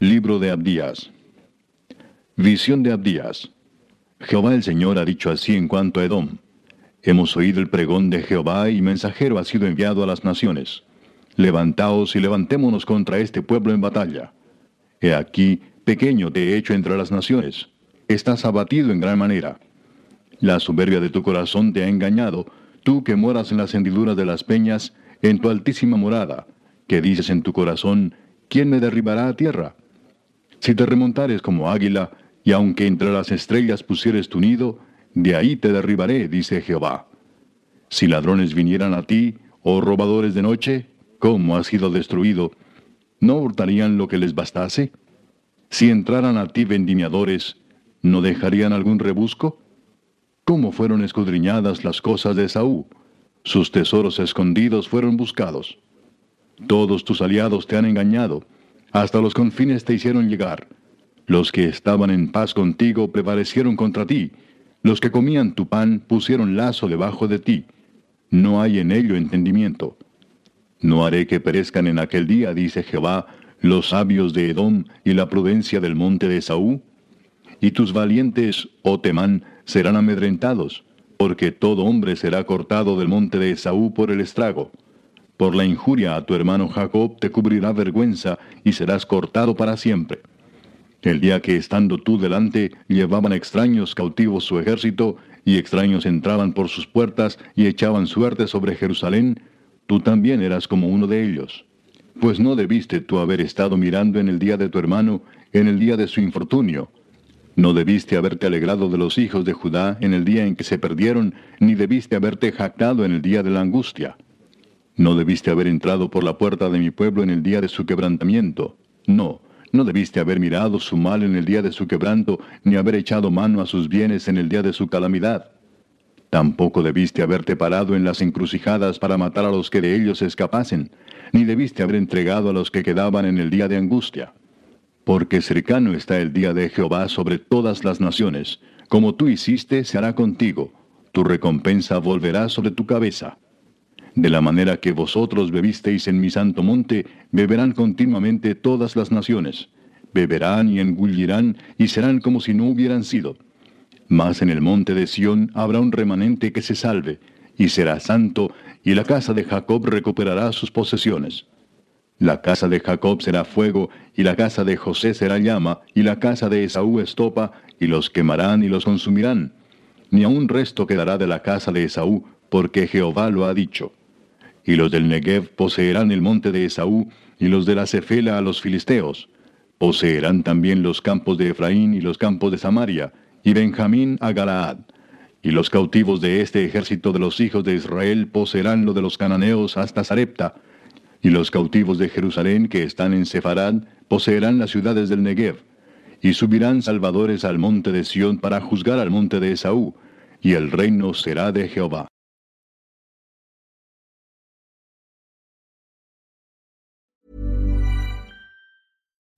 Libro de Abdías. Visión de Abdías. Jehová el Señor ha dicho así en cuanto a Edom. Hemos oído el pregón de Jehová y mensajero ha sido enviado a las naciones. Levantaos y levantémonos contra este pueblo en batalla. He aquí, pequeño te he hecho entre las naciones. Estás abatido en gran manera. La soberbia de tu corazón te ha engañado, tú que moras en las hendiduras de las peñas, en tu altísima morada, que dices en tu corazón, ¿quién me derribará a tierra? Si te remontares como águila, y aunque entre las estrellas pusieres tu nido, de ahí te derribaré, dice Jehová. Si ladrones vinieran a ti, o robadores de noche, ¿cómo has sido destruido? ¿No hurtarían lo que les bastase? Si entraran a ti vendimiadores, ¿no dejarían algún rebusco? ¿Cómo fueron escudriñadas las cosas de Saúl? Sus tesoros escondidos fueron buscados. Todos tus aliados te han engañado, hasta los confines te hicieron llegar. Los que estaban en paz contigo prevalecieron contra ti. Los que comían tu pan pusieron lazo debajo de ti. No hay en ello entendimiento. No haré que perezcan en aquel día, dice Jehová, los sabios de Edom y la prudencia del monte de Saúl. Y tus valientes, oh Temán, serán amedrentados, porque todo hombre será cortado del monte de Esaú por el estrago. Por la injuria a tu hermano Jacob te cubrirá vergüenza y serás cortado para siempre. El día que estando tú delante llevaban extraños cautivos su ejército, y extraños entraban por sus puertas y echaban suerte sobre Jerusalén, tú también eras como uno de ellos. Pues no debiste tú haber estado mirando en el día de tu hermano, en el día de su infortunio. No debiste haberte alegrado de los hijos de Judá en el día en que se perdieron, ni debiste haberte jactado en el día de la angustia. No debiste haber entrado por la puerta de mi pueblo en el día de su quebrantamiento. No, no debiste haber mirado su mal en el día de su quebranto, ni haber echado mano a sus bienes en el día de su calamidad. Tampoco debiste haberte parado en las encrucijadas para matar a los que de ellos escapasen, ni debiste haber entregado a los que quedaban en el día de angustia. Porque cercano está el día de Jehová sobre todas las naciones. Como tú hiciste, se hará contigo. Tu recompensa volverá sobre tu cabeza. De la manera que vosotros bebisteis en mi santo monte, beberán continuamente todas las naciones. Beberán y engullirán y serán como si no hubieran sido. Mas en el monte de Sión habrá un remanente que se salve, y será santo, y la casa de Jacob recuperará sus posesiones. La casa de Jacob será fuego, y la casa de José será llama, y la casa de Esaú estopa, y los quemarán y los consumirán. Ni aun resto quedará de la casa de Esaú, porque Jehová lo ha dicho. Y los del Negev poseerán el monte de Esaú, y los de la Cefela a los filisteos. Poseerán también los campos de Efraín y los campos de Samaria, y Benjamín a Galaad. Y los cautivos de este ejército de los hijos de Israel poseerán lo de los cananeos hasta Sarepta. Y los cautivos de Jerusalén que están en Sefarad poseerán las ciudades del Negev. Y subirán salvadores al monte de Sión para juzgar al monte de Esaú, y el reino será de Jehová.